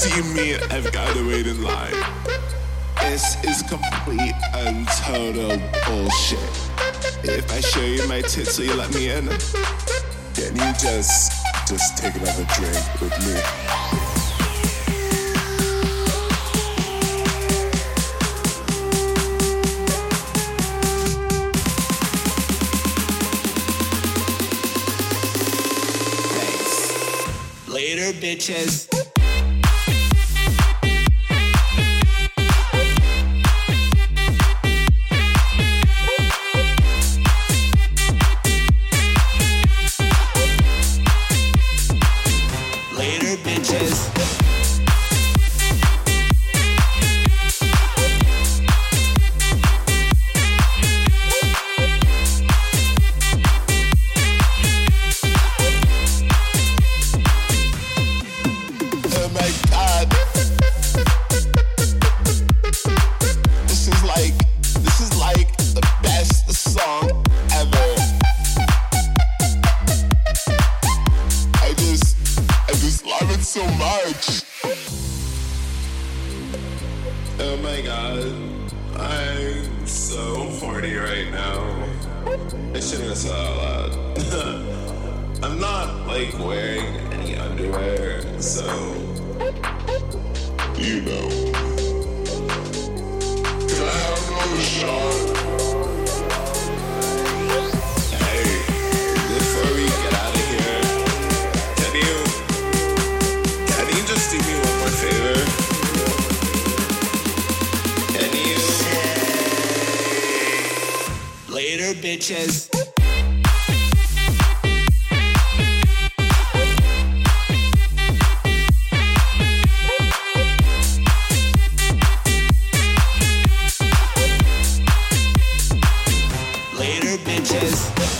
see me, I've gotta wait in line. This is complete and total bullshit. If I show you my tits, will you let me in? Can you just, just take another drink with me? Later, bitches. changes.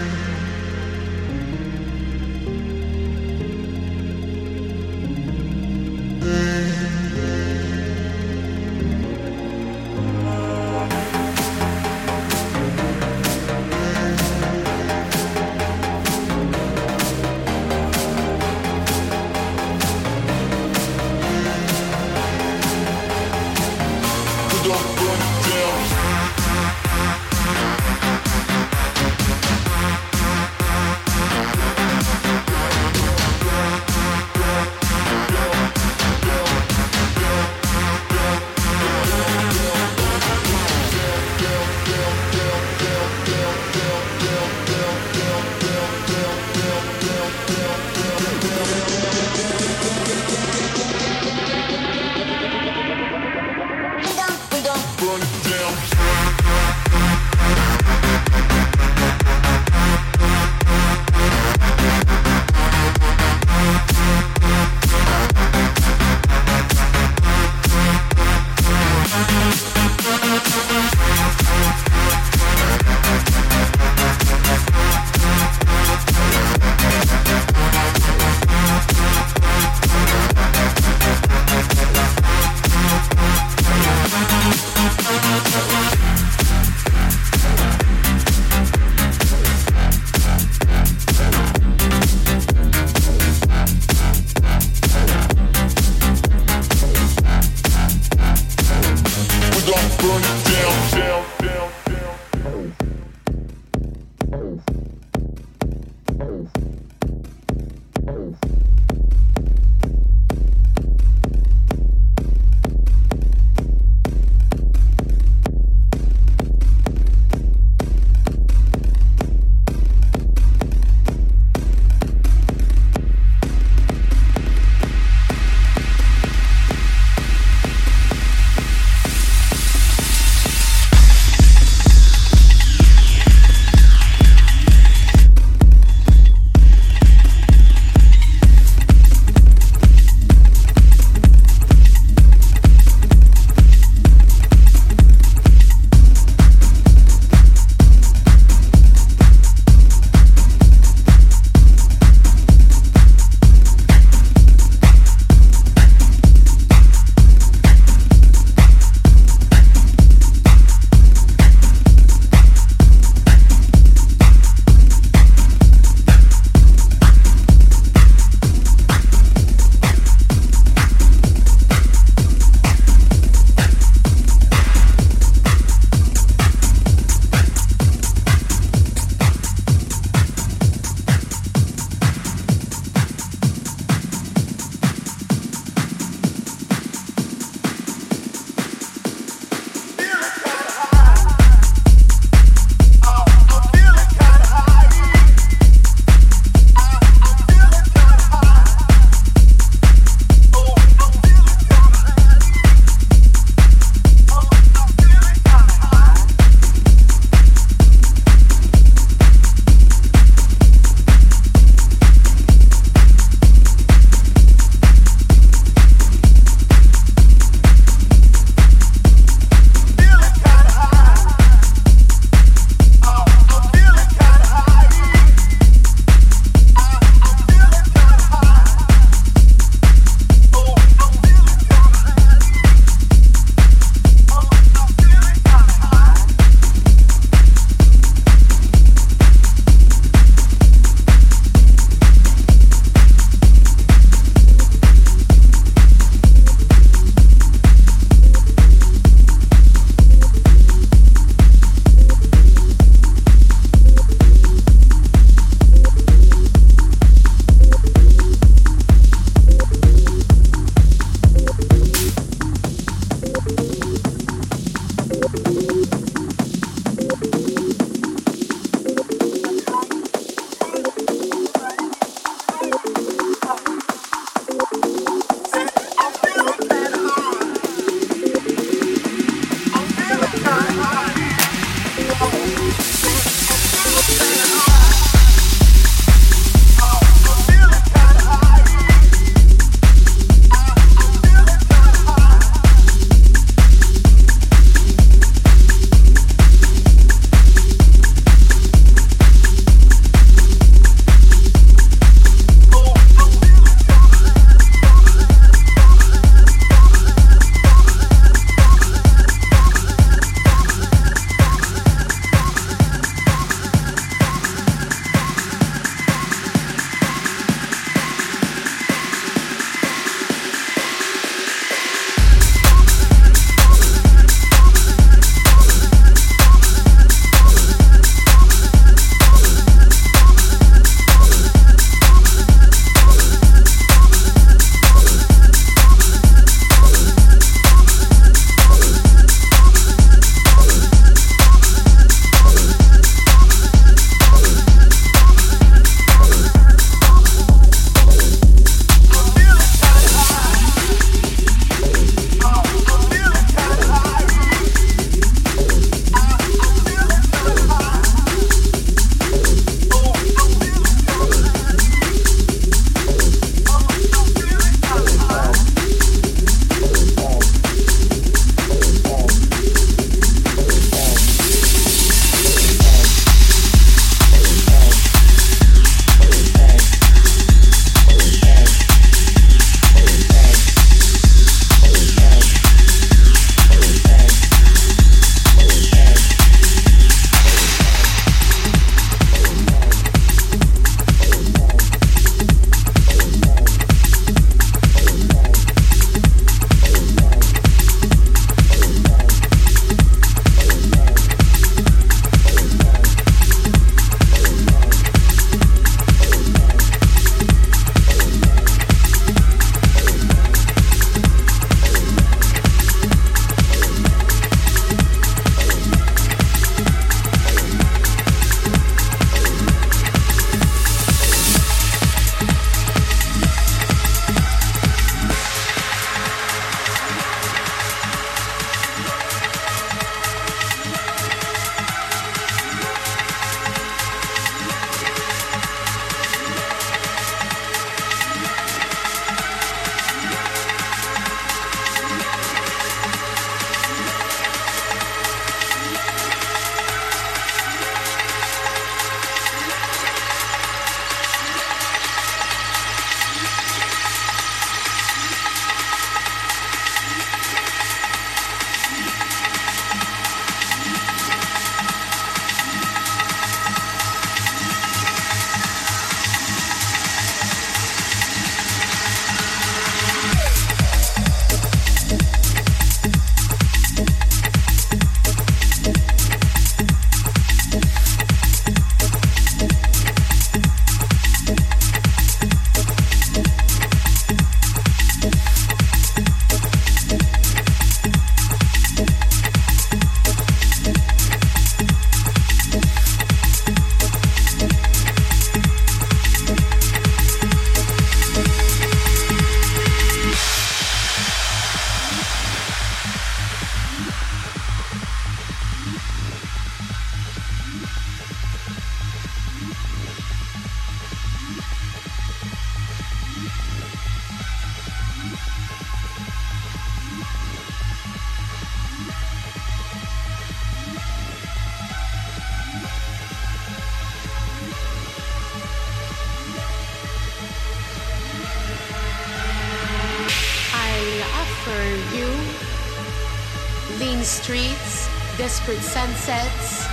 Streets, desperate sunsets,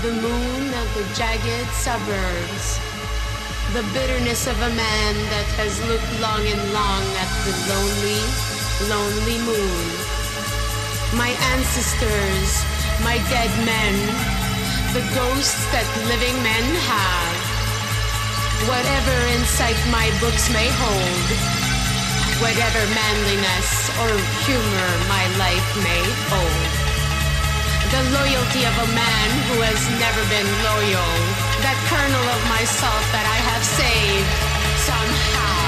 the moon of the jagged suburbs. The bitterness of a man that has looked long and long at the lonely, lonely moon. My ancestors, my dead men, the ghosts that living men have. Whatever insight my books may hold, whatever manliness or humor my life may hold. The loyalty of a man who has never been loyal, that kernel of myself that I have saved somehow, somehow,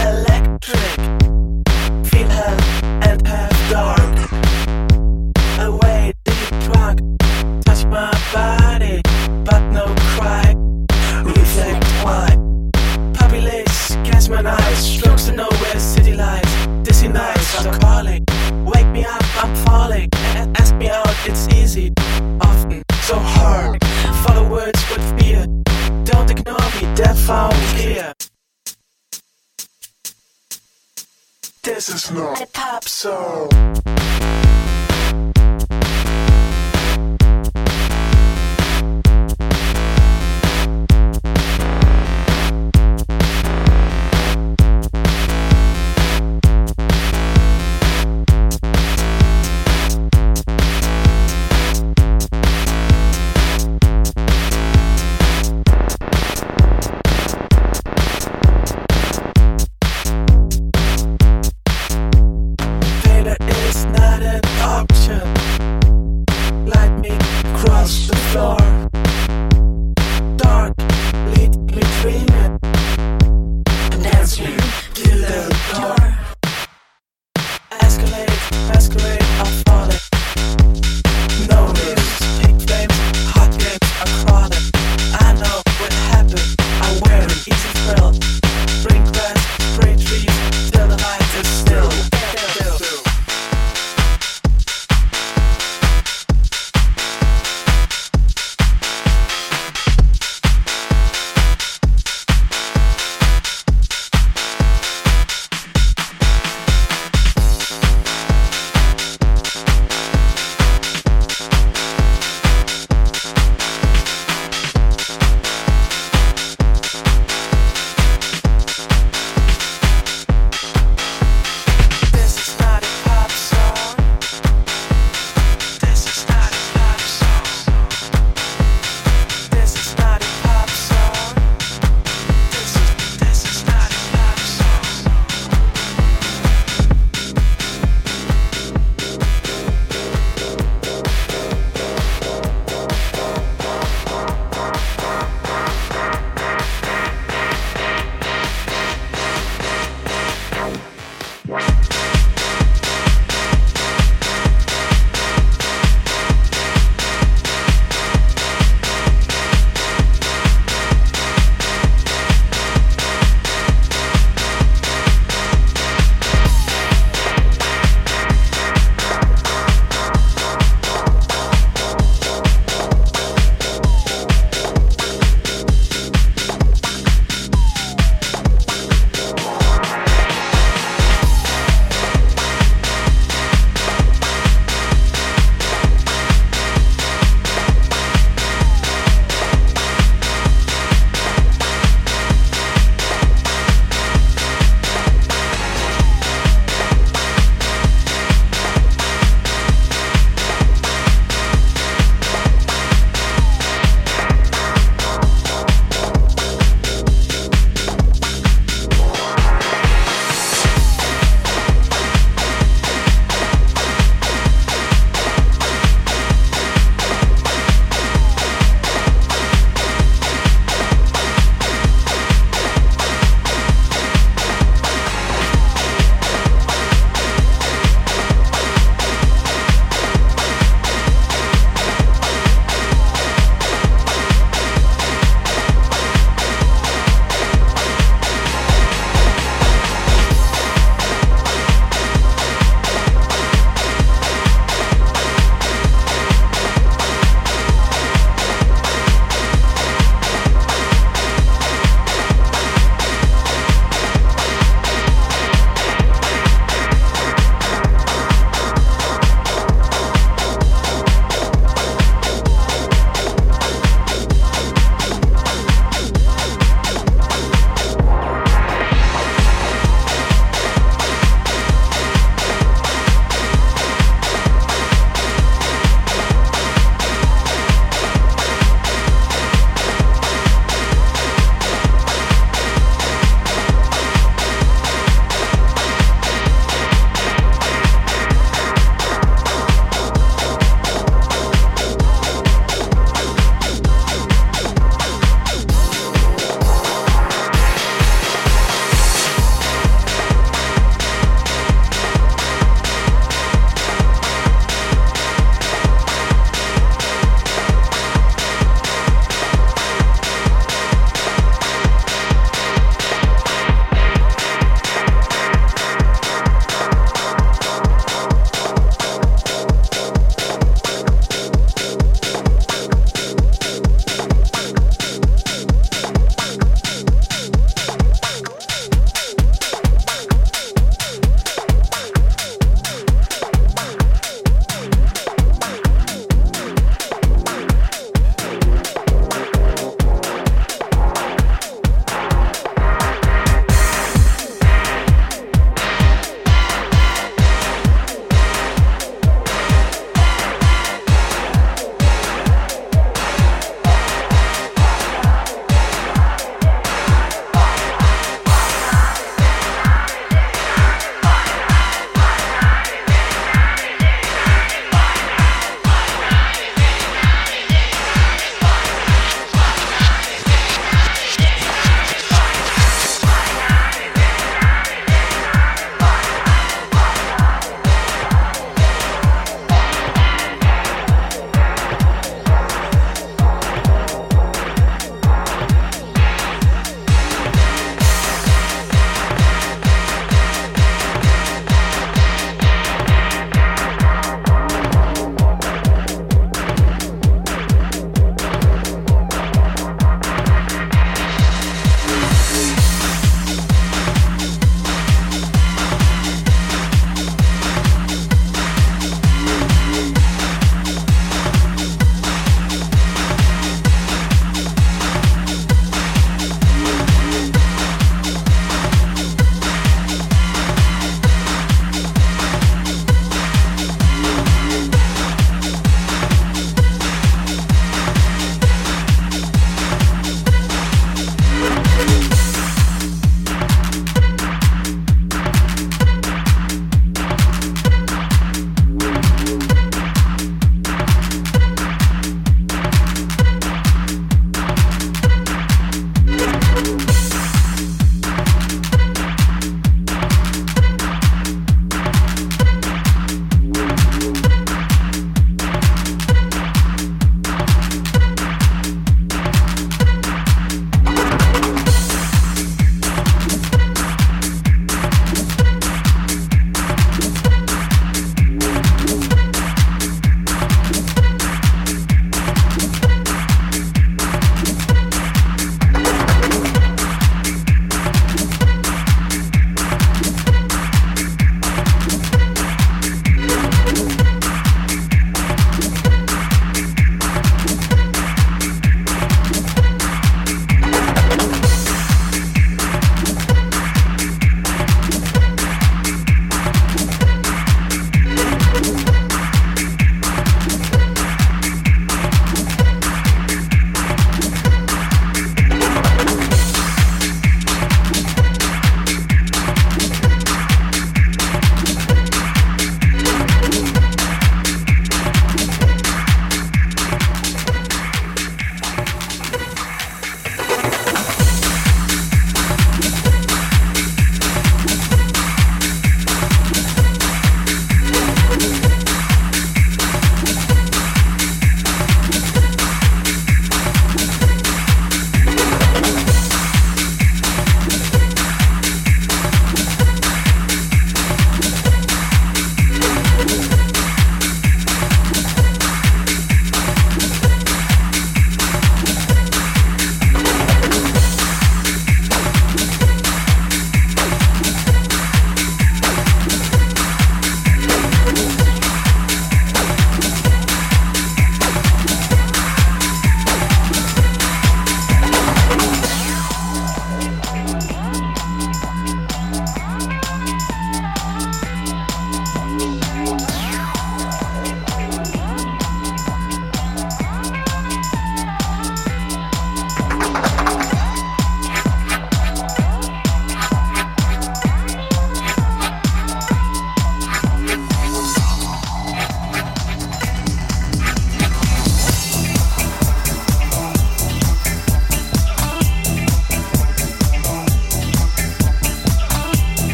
electric. Feel hell and half dark. Away deep truck Touch my body, but no cry. Reflect why. Populace, catch my eyes. Strokes to nowhere, city lights. Dizzy nights are calling. Wake me up, I'm falling. Ask me out, it's easy. This is not a pop song.